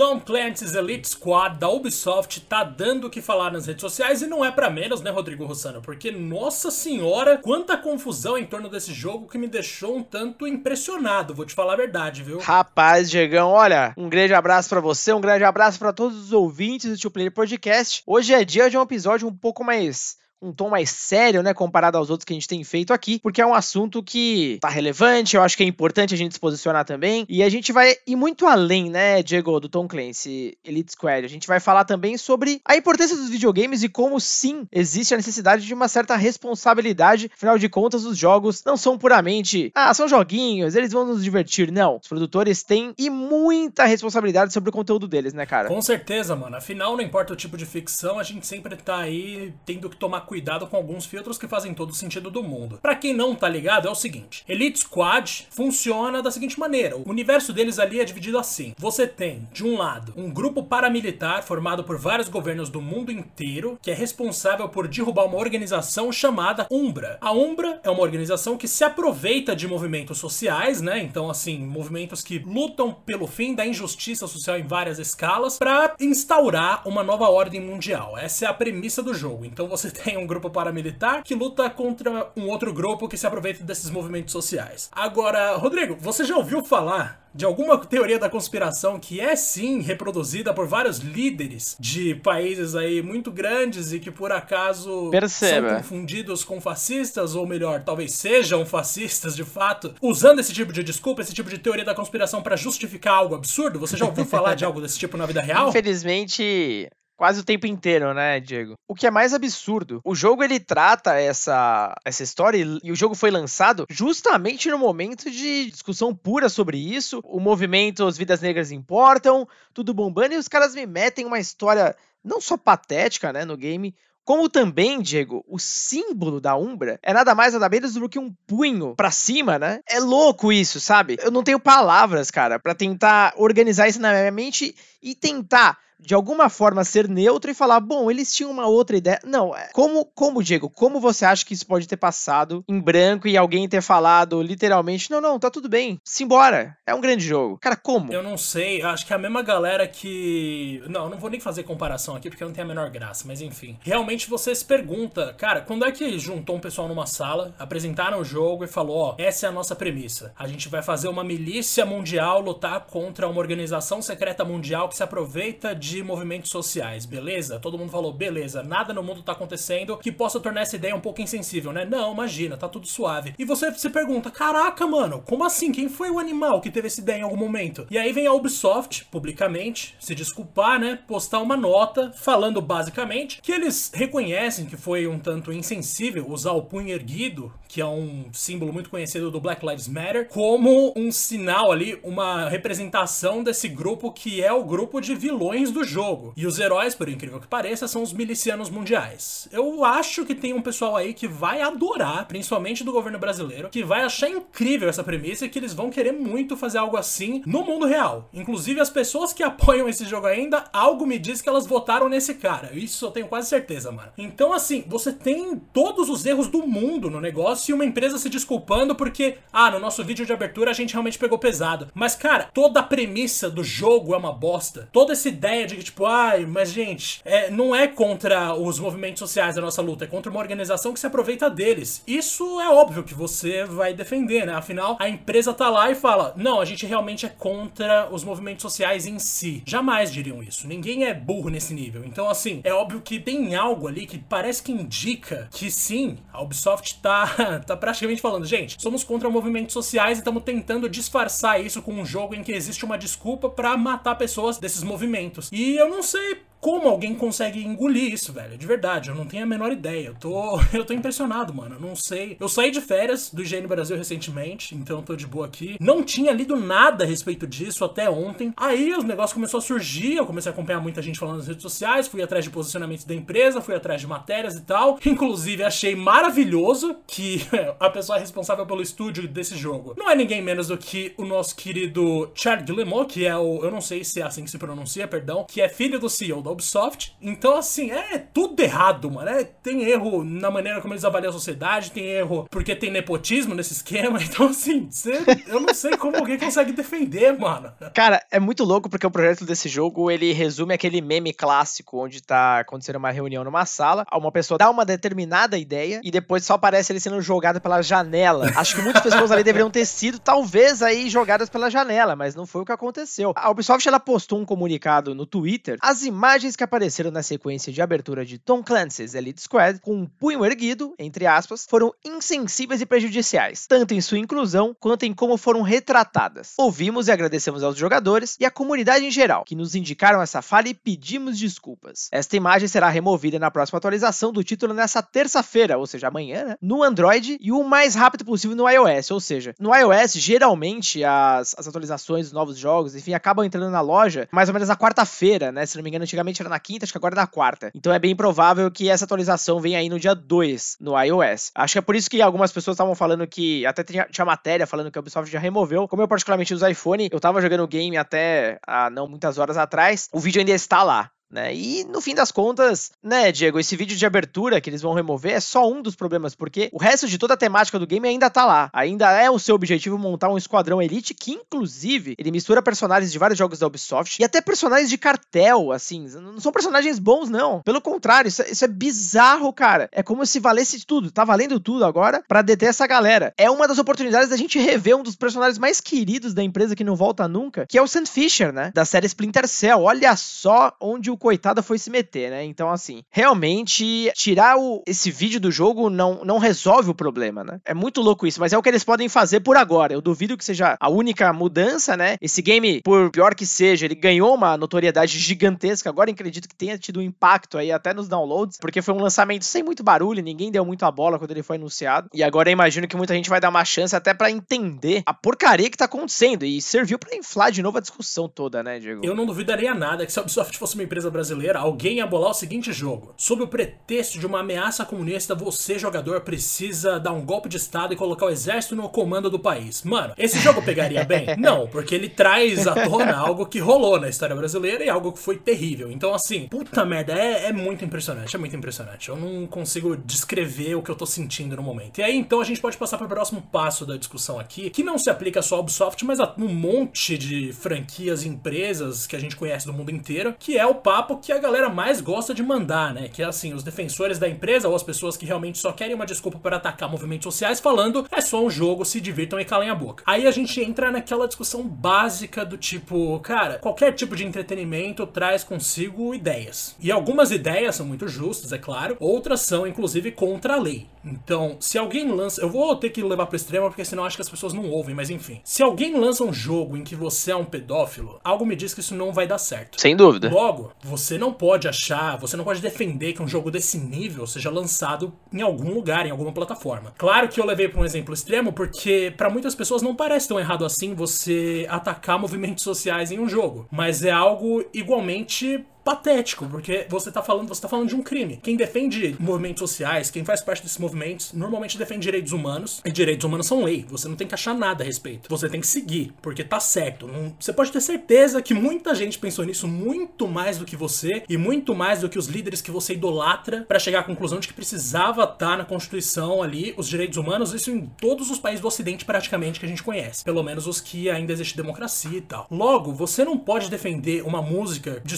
Tom Clancy's Elite Squad da Ubisoft tá dando o que falar nas redes sociais e não é para menos, né, Rodrigo Rossano? Porque, nossa senhora, quanta confusão em torno desse jogo que me deixou um tanto impressionado, vou te falar a verdade, viu? Rapaz, Diegão, olha, um grande abraço para você, um grande abraço para todos os ouvintes do Tio Player Podcast. Hoje é dia de um episódio um pouco mais um tom mais sério, né, comparado aos outros que a gente tem feito aqui, porque é um assunto que tá relevante, eu acho que é importante a gente se posicionar também, e a gente vai ir muito além, né, Diego, do Tom Clancy, Elite Squad. A gente vai falar também sobre a importância dos videogames e como sim existe a necessidade de uma certa responsabilidade, afinal de contas os jogos não são puramente, ah, são joguinhos, eles vão nos divertir, não. Os produtores têm e muita responsabilidade sobre o conteúdo deles, né, cara? Com certeza, mano. Afinal, não importa o tipo de ficção, a gente sempre tá aí tendo que tomar cuidado com alguns filtros que fazem todo o sentido do mundo. Para quem não tá ligado, é o seguinte: Elite Squad funciona da seguinte maneira: o universo deles ali é dividido assim. Você tem, de um lado, um grupo paramilitar formado por vários governos do mundo inteiro que é responsável por derrubar uma organização chamada Umbra. A Umbra é uma organização que se aproveita de movimentos sociais, né? Então, assim, movimentos que lutam pelo fim da injustiça social em várias escalas para instaurar uma nova ordem mundial. Essa é a premissa do jogo. Então, você tem um grupo paramilitar que luta contra um outro grupo que se aproveita desses movimentos sociais. Agora, Rodrigo, você já ouviu falar de alguma teoria da conspiração que é sim reproduzida por vários líderes de países aí muito grandes e que por acaso Perceba. são confundidos com fascistas, ou melhor, talvez sejam fascistas de fato, usando esse tipo de desculpa, esse tipo de teoria da conspiração para justificar algo absurdo? Você já ouviu falar de algo desse tipo na vida real? Infelizmente, quase o tempo inteiro, né, Diego? O que é mais absurdo, o jogo ele trata essa, essa história e, o jogo foi lançado justamente no momento de discussão pura sobre isso, o movimento As Vidas Negras Importam, tudo bombando, e os caras me metem uma história não só patética, né, no game, como também, Diego, o símbolo da Umbra é nada mais nada menos do que um punho pra cima, né? É louco isso, sabe? Eu não tenho palavras, cara, para tentar organizar isso na minha mente e tentar de alguma forma ser neutro e falar, bom, eles tinham uma outra ideia. Não, é, como, como Diego, como você acha que isso pode ter passado em branco e alguém ter falado literalmente, não, não, tá tudo bem, simbora, é um grande jogo. Cara, como? Eu não sei, acho que é a mesma galera que. Não, não vou nem fazer comparação aqui porque não tem a menor graça, mas enfim. Realmente você se pergunta, cara, quando é que juntou um pessoal numa sala, apresentaram o jogo e falou: ó, essa é a nossa premissa. A gente vai fazer uma milícia mundial lutar contra uma organização secreta mundial que se aproveita de de movimentos sociais, beleza? Todo mundo falou, beleza, nada no mundo tá acontecendo que possa tornar essa ideia um pouco insensível, né? Não, imagina, tá tudo suave. E você se pergunta, caraca, mano, como assim? Quem foi o animal que teve essa ideia em algum momento? E aí vem a Ubisoft, publicamente, se desculpar, né? Postar uma nota falando basicamente que eles reconhecem que foi um tanto insensível usar o punho erguido, que é um símbolo muito conhecido do Black Lives Matter, como um sinal ali, uma representação desse grupo que é o grupo de vilões do do jogo. E os heróis, por incrível que pareça, são os milicianos mundiais. Eu acho que tem um pessoal aí que vai adorar, principalmente do governo brasileiro, que vai achar incrível essa premissa e que eles vão querer muito fazer algo assim no mundo real. Inclusive, as pessoas que apoiam esse jogo ainda, algo me diz que elas votaram nesse cara. Isso eu tenho quase certeza, mano. Então, assim, você tem todos os erros do mundo no negócio e uma empresa se desculpando porque, ah, no nosso vídeo de abertura a gente realmente pegou pesado. Mas, cara, toda a premissa do jogo é uma bosta. Toda essa ideia de que, tipo, ai, mas gente, é, não é contra os movimentos sociais a nossa luta, é contra uma organização que se aproveita deles. Isso é óbvio que você vai defender, né? Afinal, a empresa tá lá e fala: não, a gente realmente é contra os movimentos sociais em si. Jamais diriam isso. Ninguém é burro nesse nível. Então, assim, é óbvio que tem algo ali que parece que indica que sim, a Ubisoft tá, tá praticamente falando, gente, somos contra movimentos sociais e estamos tentando disfarçar isso com um jogo em que existe uma desculpa para matar pessoas desses movimentos. E e eu não sei como alguém consegue engolir isso, velho? De verdade, eu não tenho a menor ideia. Eu tô, eu tô impressionado, mano. Eu não sei. Eu saí de férias do IGN Brasil recentemente, então eu tô de boa aqui. Não tinha lido nada a respeito disso até ontem. Aí os negócios começou a surgir, eu comecei a acompanhar muita gente falando nas redes sociais, fui atrás de posicionamentos da empresa, fui atrás de matérias e tal. Inclusive, achei maravilhoso que a pessoa responsável pelo estúdio desse jogo não é ninguém menos do que o nosso querido Charles Guillemot, que é o. Eu não sei se é assim que se pronuncia, perdão, que é filho do CEO da Ubisoft. Então, assim, é tudo errado, mano. É, tem erro na maneira como eles avaliam a sociedade, tem erro porque tem nepotismo nesse esquema. Então, assim, cê, eu não sei como alguém consegue defender, mano. Cara, é muito louco porque o projeto desse jogo, ele resume aquele meme clássico onde tá acontecendo uma reunião numa sala, uma pessoa dá uma determinada ideia e depois só aparece ele sendo jogado pela janela. Acho que muitas pessoas ali deveriam ter sido, talvez, aí jogadas pela janela, mas não foi o que aconteceu. A Ubisoft, ela postou um comunicado no Twitter. As imagens que apareceram na sequência de abertura de Tom Clancy's Elite Squad, com um punho erguido, entre aspas, foram insensíveis e prejudiciais, tanto em sua inclusão quanto em como foram retratadas. Ouvimos e agradecemos aos jogadores e à comunidade em geral, que nos indicaram essa falha e pedimos desculpas. Esta imagem será removida na próxima atualização do título nessa terça-feira, ou seja, amanhã, né? No Android e o mais rápido possível no iOS, ou seja, no iOS, geralmente as, as atualizações dos novos jogos, enfim, acabam entrando na loja mais ou menos na quarta-feira, né? Se não me engano, antigamente era na quinta, acho que agora é na quarta. Então é bem provável que essa atualização venha aí no dia 2 no iOS. Acho que é por isso que algumas pessoas estavam falando que, até tinha, tinha matéria falando que a Ubisoft já removeu. Como eu particularmente uso iPhone, eu tava jogando o game até há não muitas horas atrás, o vídeo ainda está lá. Né? E no fim das contas, né, Diego, esse vídeo de abertura que eles vão remover é só um dos problemas, porque o resto de toda a temática do game ainda tá lá. Ainda é o seu objetivo montar um esquadrão elite que, inclusive, ele mistura personagens de vários jogos da Ubisoft e até personagens de cartel, assim. Não são personagens bons, não. Pelo contrário, isso, é, isso é bizarro, cara. É como se valesse tudo. Tá valendo tudo agora para deter essa galera. É uma das oportunidades da gente rever um dos personagens mais queridos da empresa que não volta nunca, que é o Sam Fisher, né? Da série Splinter Cell. Olha só onde o coitada foi se meter, né? Então, assim, realmente, tirar o, esse vídeo do jogo não, não resolve o problema, né? É muito louco isso, mas é o que eles podem fazer por agora. Eu duvido que seja a única mudança, né? Esse game, por pior que seja, ele ganhou uma notoriedade gigantesca. Agora acredito que tenha tido um impacto aí até nos downloads, porque foi um lançamento sem muito barulho, ninguém deu muito a bola quando ele foi anunciado. E agora eu imagino que muita gente vai dar uma chance até para entender a porcaria que tá acontecendo. E serviu para inflar de novo a discussão toda, né, Diego? Eu não duvidaria nada que se a Ubisoft fosse uma empresa brasileira, alguém ia bolar o seguinte jogo. Sob o pretexto de uma ameaça comunista, você, jogador, precisa dar um golpe de estado e colocar o exército no comando do país. Mano, esse jogo pegaria bem? Não, porque ele traz à tona algo que rolou na história brasileira e algo que foi terrível. Então, assim, puta merda, é, é muito impressionante, é muito impressionante. Eu não consigo descrever o que eu tô sentindo no momento. E aí, então, a gente pode passar para o próximo passo da discussão aqui, que não se aplica só ao Ubisoft, mas a um monte de franquias e empresas que a gente conhece do mundo inteiro, que é o papo que a galera mais gosta de mandar, né? Que é assim, os defensores da empresa ou as pessoas que realmente só querem uma desculpa para atacar movimentos sociais falando é só um jogo, se divirtam e calem a boca. Aí a gente entra naquela discussão básica do tipo, cara, qualquer tipo de entretenimento traz consigo ideias. E algumas ideias são muito justas, é claro, outras são inclusive contra a lei. Então, se alguém lança, eu vou ter que levar pro extremo porque senão acho que as pessoas não ouvem, mas enfim. Se alguém lança um jogo em que você é um pedófilo, algo me diz que isso não vai dar certo. Sem dúvida. Logo, você não pode achar, você não pode defender que um jogo desse nível seja lançado em algum lugar, em alguma plataforma. Claro que eu levei para um exemplo extremo porque para muitas pessoas não parece tão errado assim você atacar movimentos sociais em um jogo, mas é algo igualmente patético, porque você tá falando, você tá falando de um crime. Quem defende movimentos sociais, quem faz parte desses movimentos, normalmente defende direitos humanos, e direitos humanos são lei. Você não tem que achar nada a respeito. Você tem que seguir, porque tá certo. Não, você pode ter certeza que muita gente pensou nisso muito mais do que você e muito mais do que os líderes que você idolatra para chegar à conclusão de que precisava estar tá na Constituição ali os direitos humanos, isso em todos os países do Ocidente praticamente que a gente conhece, pelo menos os que ainda existe democracia e tal. Logo, você não pode defender uma música de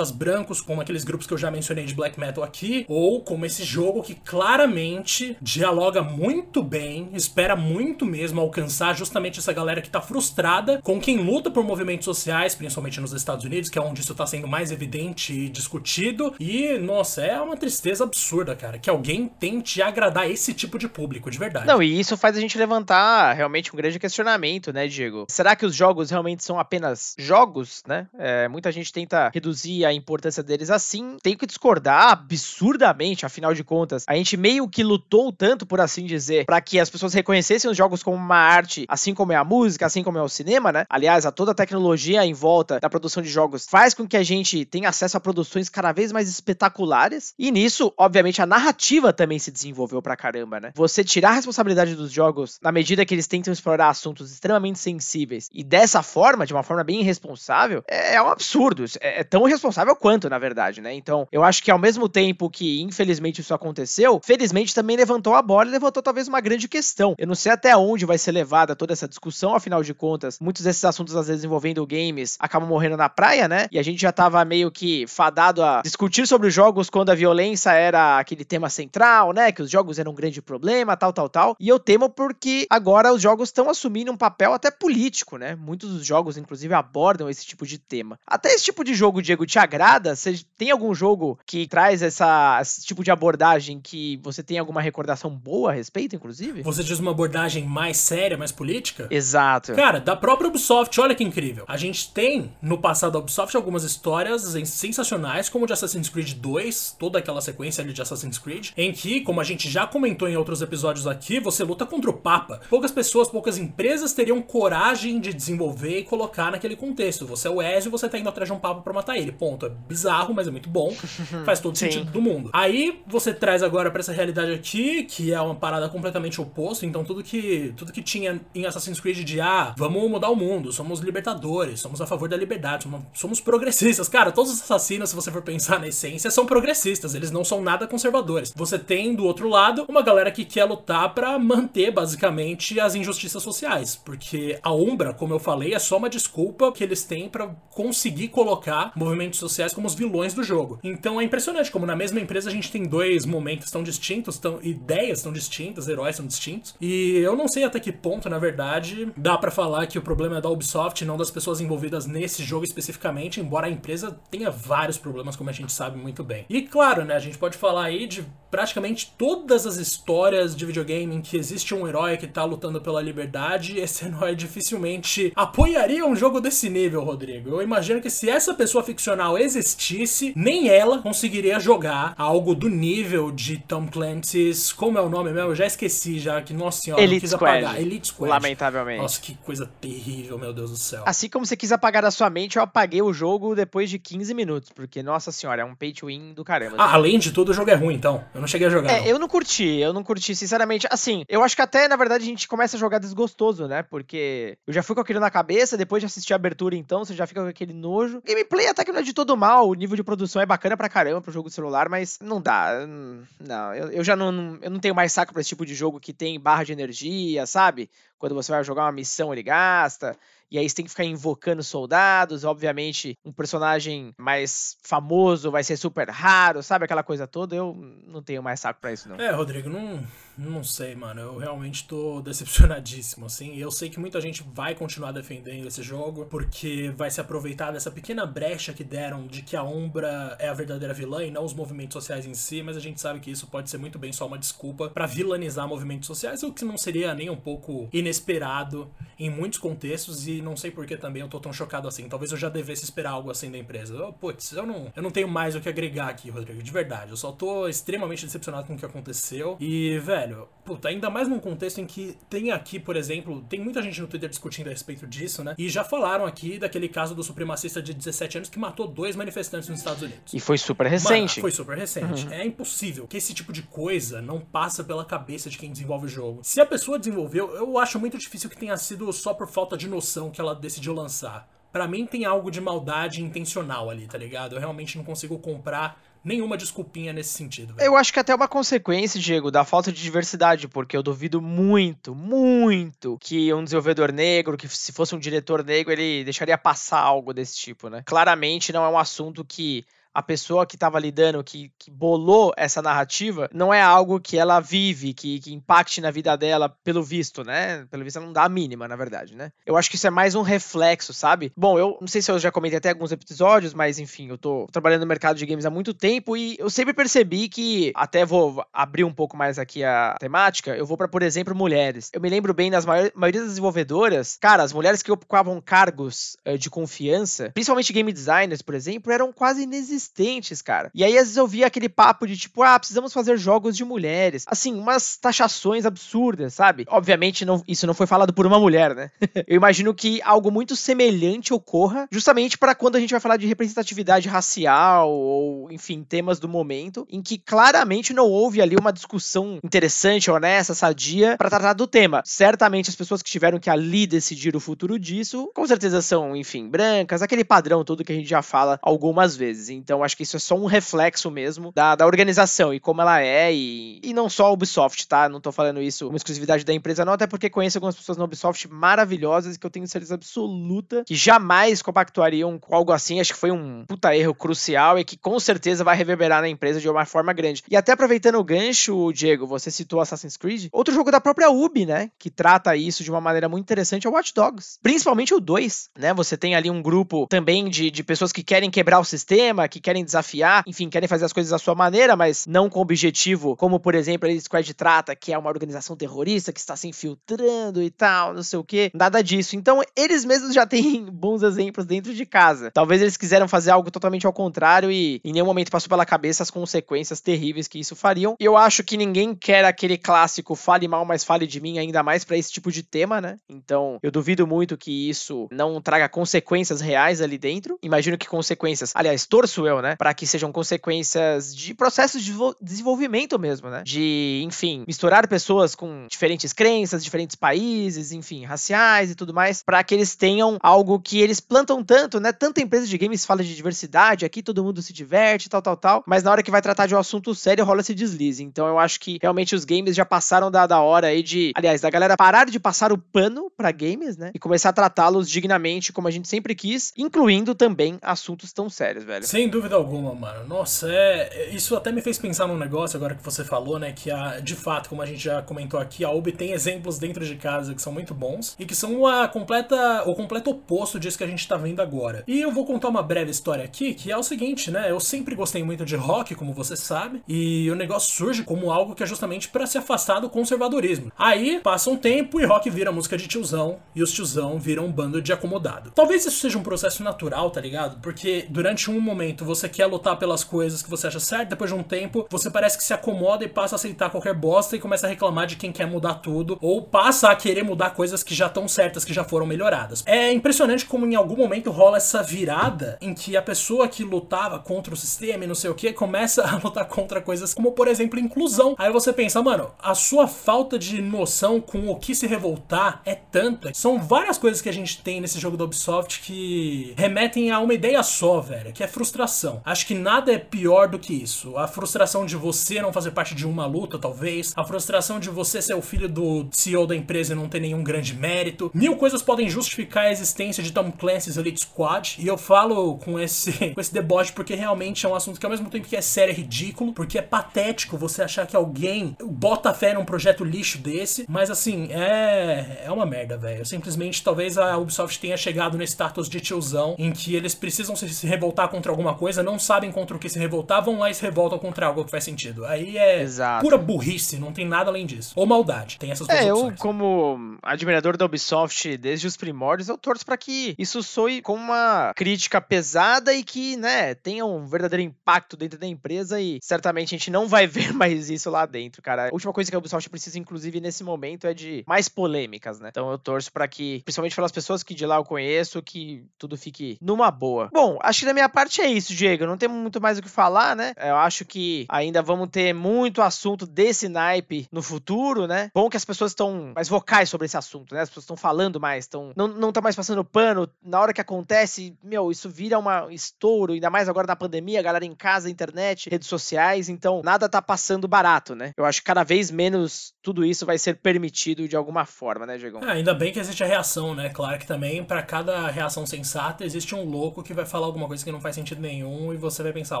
supremacistas brancos, como aqueles grupos que eu já mencionei de black metal aqui, ou como esse jogo que claramente dialoga muito bem, espera muito mesmo alcançar justamente essa galera que tá frustrada com quem luta por movimentos sociais, principalmente nos Estados Unidos, que é onde isso tá sendo mais evidente e discutido. E, nossa, é uma tristeza absurda, cara, que alguém tente agradar esse tipo de público, de verdade. Não, e isso faz a gente levantar realmente um grande questionamento, né, Diego? Será que os jogos realmente são apenas jogos, né? É, muita gente tenta reduzir a importância deles assim. Tenho que discordar absurdamente, afinal de contas. A gente meio que lutou tanto, por assim dizer, para que as pessoas reconhecessem os jogos como uma arte, assim como é a música, assim como é o cinema, né? Aliás, a toda a tecnologia em volta da produção de jogos faz com que a gente tenha acesso a produções cada vez mais espetaculares. E nisso, obviamente, a narrativa também se desenvolveu pra caramba, né? Você tirar a responsabilidade dos jogos na medida que eles tentam explorar assuntos extremamente sensíveis e dessa forma, de uma forma bem irresponsável, é, é um absurdo. É, é tão irresponsável o quanto, na verdade, né? Então, eu acho que ao mesmo tempo que, infelizmente, isso aconteceu, felizmente também levantou a bola e levantou talvez uma grande questão. Eu não sei até onde vai ser levada toda essa discussão, afinal de contas, muitos desses assuntos, às vezes, envolvendo games, acabam morrendo na praia, né? E a gente já tava meio que fadado a discutir sobre os jogos quando a violência era aquele tema central, né? Que os jogos eram um grande problema, tal, tal, tal. E eu temo porque agora os jogos estão assumindo um papel até político, né? Muitos dos jogos, inclusive, abordam esse tipo de tema. Até esse tipo de jogo, Diego, te agrada? Você tem algum jogo que traz essa, esse tipo de abordagem que você tem alguma recordação boa a respeito, inclusive? Você diz uma abordagem mais séria, mais política? Exato. Cara, da própria Ubisoft, olha que incrível. A gente tem no passado da Ubisoft algumas histórias sensacionais, como de Assassin's Creed 2, toda aquela sequência ali de Assassin's Creed, em que, como a gente já comentou em outros episódios aqui, você luta contra o Papa. Poucas pessoas, poucas empresas teriam coragem de desenvolver e colocar naquele contexto. Você é o Ezio, você tá indo atrás de um Papa pra matar ele. Ponto. É bizarro, mas é muito bom. Faz todo sentido do mundo. Aí você traz agora para essa realidade aqui, que é uma parada completamente oposta. Então tudo que tudo que tinha em Assassin's Creed de ah, vamos mudar o mundo, somos libertadores, somos a favor da liberdade, somos, somos progressistas. Cara, todos os assassinos, se você for pensar na essência, são progressistas, eles não são nada conservadores. Você tem do outro lado uma galera que quer lutar para manter basicamente as injustiças sociais, porque a Umbra, como eu falei, é só uma desculpa que eles têm para conseguir colocar movimentos sociais como os vilões do jogo. Então é impressionante como na mesma empresa a gente tem dois momentos tão distintos, tão, ideias tão distintas, heróis tão distintos. E eu não sei até que ponto, na verdade, dá para falar que o problema é da Ubisoft, não das pessoas envolvidas nesse jogo especificamente, embora a empresa tenha vários problemas, como a gente sabe muito bem. E claro, né, a gente pode falar aí de praticamente todas as histórias de videogame em que existe um herói que tá lutando pela liberdade, esse herói dificilmente apoiaria um jogo desse nível, Rodrigo. Eu imagino que se essa pessoa ficcional existisse, nem ela conseguiria jogar algo do nível de Tom Clancy's. Como é o nome mesmo? Eu já esqueci, já que, nossa senhora, Elite quis Squad. apagar. Elite Squad. Lamentavelmente. Nossa, que coisa terrível, meu Deus do céu. Assim como você quis apagar da sua mente, eu apaguei o jogo depois de 15 minutos, porque, nossa senhora, é um pay to win do caramba. Ah, além de tudo, o jogo é ruim, então. Eu não cheguei a jogar. É, não. eu não curti, eu não curti, sinceramente. Assim, eu acho que até, na verdade, a gente começa a jogar desgostoso, né? Porque eu já fui com aquilo na cabeça, depois de assistir a abertura, então, você já fica com aquele nojo. Gameplay até que não é de todo mal, o nível de produção é bacana pra caramba pro jogo de celular, mas não dá. hum, Não, eu, eu já não- eu não tenho mais saco pra esse tipo de jogo que tem barra de energia, sabe? Quando você vai jogar uma missão, ele gasta. E aí você tem que ficar invocando soldados. Obviamente, um personagem mais famoso vai ser super raro, sabe? Aquela coisa toda. Eu não tenho mais saco pra isso, não. É, Rodrigo, não, não sei, mano. Eu realmente tô decepcionadíssimo, assim. Eu sei que muita gente vai continuar defendendo esse jogo, porque vai se aproveitar dessa pequena brecha que deram de que a Umbra é a verdadeira vilã e não os movimentos sociais em si, mas a gente sabe que isso pode ser muito bem só uma desculpa pra vilanizar movimentos sociais, o que não seria nem um pouco inesperado em muitos contextos, e não sei por que também eu tô tão chocado assim. Talvez eu já devesse esperar algo assim da empresa. Eu, putz, eu não, eu não tenho mais o que agregar aqui, Rodrigo, de verdade. Eu só tô extremamente decepcionado com o que aconteceu. E, velho, puta, ainda mais num contexto em que tem aqui, por exemplo, tem muita gente no Twitter discutindo a respeito disso, né? E já falaram aqui daquele caso do supremacista de 17 anos que matou dois manifestantes nos Estados Unidos. E foi super Mano, recente. foi super recente. É impossível que esse tipo de coisa não passa pela cabeça de quem desenvolve o jogo. Se a pessoa desenvolveu, eu acho muito difícil que tenha sido só por falta de noção que ela decidiu lançar. Pra mim tem algo de maldade intencional ali, tá ligado? Eu realmente não consigo comprar nenhuma desculpinha nesse sentido. velho. Eu acho que até é uma consequência, Diego, da falta de diversidade, porque eu duvido muito, muito que um desenvolvedor negro, que se fosse um diretor negro, ele deixaria passar algo desse tipo, né? Claramente não é um assunto que a pessoa que estava lidando, que, que bolou essa narrativa, não é algo que ela vive, que, que impacte na vida dela, pelo visto, né? Pelo visto, ela não dá a mínima, na verdade, né? Eu acho que isso é mais um reflexo, sabe? Bom, eu não sei se eu já comentei até alguns episódios, mas enfim, eu tô trabalhando no mercado de games há muito tempo e eu sempre percebi que, até vou abrir um pouco mais aqui a temática, eu vou para, por exemplo, mulheres. Eu me lembro bem das maior, maioria das desenvolvedoras, cara, as mulheres que ocupavam cargos eh, de confiança, principalmente game designers, por exemplo, eram quase inexistentes inexistentes, cara. E aí às vezes eu via aquele papo de tipo, ah, precisamos fazer jogos de mulheres. Assim, umas taxações absurdas, sabe? Obviamente não, isso não foi falado por uma mulher, né? eu imagino que algo muito semelhante ocorra justamente para quando a gente vai falar de representatividade racial ou, enfim, temas do momento, em que claramente não houve ali uma discussão interessante, honesta, sadia para tratar do tema. Certamente as pessoas que tiveram que ali decidir o futuro disso, com certeza são, enfim, brancas, aquele padrão todo que a gente já fala algumas vezes. Então acho que isso é só um reflexo mesmo da, da organização e como ela é, e, e não só a Ubisoft, tá? Não tô falando isso como exclusividade da empresa, não, até porque conheço algumas pessoas na Ubisoft maravilhosas que eu tenho certeza absoluta que jamais compactuariam com algo assim. Acho que foi um puta erro crucial e que com certeza vai reverberar na empresa de uma forma grande. E até aproveitando o gancho, Diego, você citou Assassin's Creed, outro jogo da própria Ubi, né? Que trata isso de uma maneira muito interessante é o Watch Dogs. Principalmente o 2, né? Você tem ali um grupo também de, de pessoas que querem quebrar o sistema, que querem desafiar, enfim, querem fazer as coisas à sua maneira, mas não com objetivo, como por exemplo a Squad trata, que é uma organização terrorista que está se infiltrando e tal, não sei o que, nada disso. Então eles mesmos já têm bons exemplos dentro de casa. Talvez eles quiseram fazer algo totalmente ao contrário e em nenhum momento passou pela cabeça as consequências terríveis que isso fariam. Eu acho que ninguém quer aquele clássico fale mal, mas fale de mim ainda mais para esse tipo de tema, né? Então eu duvido muito que isso não traga consequências reais ali dentro. Imagino que consequências, aliás, torço eu, né, para que sejam consequências de processos de desenvolvimento mesmo, né? De, enfim, misturar pessoas com diferentes crenças, diferentes países, enfim, raciais e tudo mais, para que eles tenham algo que eles plantam tanto, né? Tanta empresa de games fala de diversidade, aqui todo mundo se diverte, tal, tal, tal, mas na hora que vai tratar de um assunto sério rola esse deslize. Então eu acho que realmente os games já passaram da, da hora aí de, aliás, da galera parar de passar o pano para games, né? E começar a tratá-los dignamente como a gente sempre quis, incluindo também assuntos tão sérios, velho. Sem dúvida alguma, mano. Nossa, é. Isso até me fez pensar num negócio agora que você falou, né? Que a, de fato, como a gente já comentou aqui, a Ubi tem exemplos dentro de casa que são muito bons e que são a completa, o completo oposto disso que a gente tá vendo agora. E eu vou contar uma breve história aqui, que é o seguinte, né? Eu sempre gostei muito de rock, como você sabe, e o negócio surge como algo que é justamente para se afastar do conservadorismo. Aí passa um tempo e rock vira música de tiozão, e os tiozão viram um bando de acomodado. Talvez isso seja um processo natural, tá ligado? Porque durante um momento você quer lutar pelas coisas que você acha certo, depois de um tempo você parece que se acomoda e passa a aceitar qualquer bosta e começa a reclamar de quem quer mudar tudo, ou passa a querer mudar coisas que já estão certas, que já foram melhoradas. É impressionante como em algum momento rola essa virada em que a pessoa que lutava contra o sistema e não sei o que começa a lutar contra coisas como, por exemplo, inclusão. Aí você pensa, mano, a sua falta de noção com o que se revoltar é tanta. São várias coisas que a gente tem nesse jogo da Ubisoft que remetem a uma ideia só, velho, que é frustração. Acho que nada é pior do que isso. A frustração de você não fazer parte de uma luta, talvez. A frustração de você ser o filho do CEO da empresa e não ter nenhum grande mérito. Mil coisas podem justificar a existência de Tom Clancy's Elite Squad. E eu falo com esse, com esse deboche porque realmente é um assunto que ao mesmo tempo que é sério é ridículo, porque é patético você achar que alguém bota fé num projeto lixo desse. Mas assim, é, é uma merda, velho. Simplesmente talvez a Ubisoft tenha chegado nesse status de tiozão em que eles precisam se revoltar contra alguma coisa, não sabem contra o que se revoltar, vão lá e se revoltam contra algo que faz sentido. Aí é Exato. pura burrice, não tem nada além disso. Ou maldade, tem essas duas É, eu, opções. como admirador da Ubisoft desde os primórdios, eu torço pra que isso soe com uma crítica pesada e que, né, tenha um verdadeiro impacto dentro da empresa e certamente a gente não vai ver mais isso lá dentro, cara. A última coisa que a Ubisoft precisa, inclusive, nesse momento é de mais polêmicas, né? Então eu torço pra que, principalmente pelas pessoas que de lá eu conheço, que tudo fique numa boa. Bom, acho que da minha parte é isso, Diego. Não temos muito mais o que falar, né? Eu acho que ainda vamos ter muito assunto desse naipe no futuro, né? Bom que as pessoas estão mais vocais sobre esse assunto, né? As pessoas estão falando mais, estão não, não tá mais passando pano. Na hora que acontece, meu, isso vira uma estouro, ainda mais agora na pandemia, galera em casa, internet, redes sociais, então nada tá passando barato, né? Eu acho que cada vez menos tudo isso vai ser permitido de alguma forma, né, Diego? Ah, ainda bem que existe a reação, né? Claro que também, pra cada reação sensata, existe um louco que vai falar alguma coisa que não faz sentido nenhum e você vai pensar,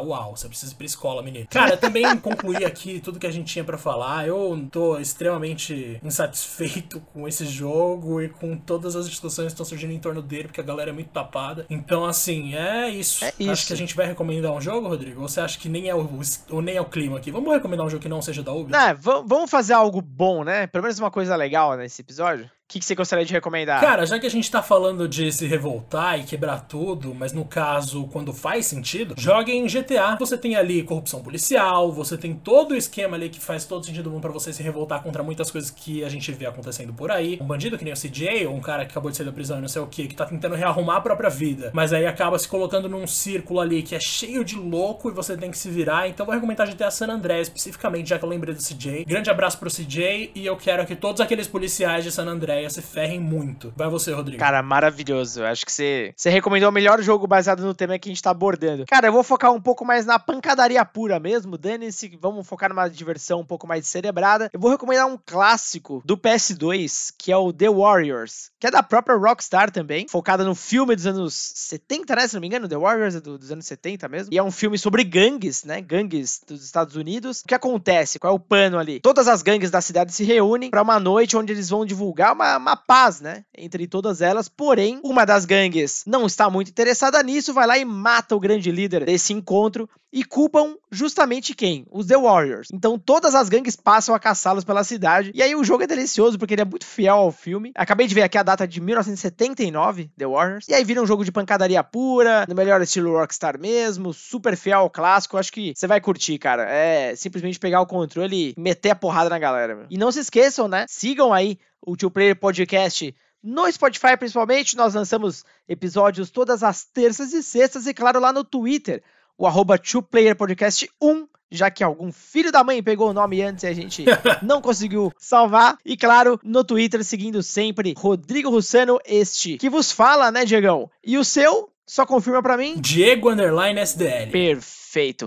uau, você precisa ir pra escola, menino. Cara, também concluí aqui tudo que a gente tinha pra falar. Eu tô extremamente insatisfeito com esse jogo e com todas as discussões que estão surgindo em torno dele, porque a galera é muito tapada. Então, assim, é isso. É Acho isso. que a gente vai recomendar um jogo, Rodrigo? Ou você acha que nem é o, ou nem é o clima aqui? Vamos recomendar um jogo que não seja da Ubi? Né, va- vamos fazer algo bom, né? Pelo menos uma coisa legal nesse episódio. Que, que você gostaria de recomendar? Cara, já que a gente tá falando de se revoltar e quebrar tudo, mas no caso, quando faz sentido, jogue em GTA. Você tem ali corrupção policial, você tem todo o esquema ali que faz todo sentido para você se revoltar contra muitas coisas que a gente vê acontecendo por aí. Um bandido que nem o CJ, ou um cara que acabou de sair da prisão e não sei o que, que tá tentando rearrumar a própria vida, mas aí acaba se colocando num círculo ali que é cheio de louco e você tem que se virar. Então vou recomendar GTA San Andreas especificamente, já que eu lembrei do CJ. Grande abraço pro CJ e eu quero que todos aqueles policiais de San Andreas se ferrem muito. Vai você, Rodrigo. Cara, maravilhoso. Acho que você, você recomendou o melhor jogo baseado no tema que a gente tá abordando. Cara, eu vou focar um pouco mais na pancadaria pura mesmo. Dane-se, vamos focar numa diversão um pouco mais cerebrada. Eu vou recomendar um clássico do PS2, que é o The Warriors, que é da própria Rockstar também, focada no filme dos anos 70, né? Se não me engano, The Warriors é do, dos anos 70 mesmo. E é um filme sobre gangues, né? Gangues dos Estados Unidos. O que acontece? Qual é o pano ali? Todas as gangues da cidade se reúnem para uma noite onde eles vão divulgar uma, uma paz, né? Entre todas elas. Porém, uma das gangues não está muito interessada nisso, vai lá e mata o grande líder desse encontro e culpam justamente quem? Os The Warriors. Então todas as gangues passam a caçá-los pela cidade. E aí o jogo é delicioso porque ele é muito fiel ao filme. Acabei de ver aqui a data de 1979, The Warriors. E aí vira um jogo de pancadaria pura, no melhor estilo Rockstar mesmo, super fiel ao clássico. Acho que você vai curtir, cara. É simplesmente pegar o controle e meter a porrada na galera. Meu. E não se esqueçam, né? Sigam aí o Two Player Podcast no Spotify, principalmente, nós lançamos episódios todas as terças e sextas, e claro, lá no Twitter, o arroba 2playerpodcast1, já que algum filho da mãe pegou o nome antes e a gente não conseguiu salvar. E claro, no Twitter, seguindo sempre Rodrigo Russano, este que vos fala, né, Diegão? E o seu, só confirma para mim? Diego Underline SDL. Perfeito.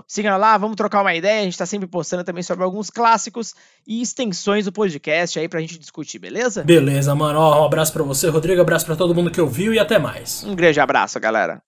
Siga lá, vamos trocar uma ideia. A gente tá sempre postando também sobre alguns clássicos e extensões do podcast aí pra gente discutir, beleza? Beleza, mano. Ó, um abraço pra você, Rodrigo. Um abraço pra todo mundo que ouviu e até mais. Um grande abraço, galera.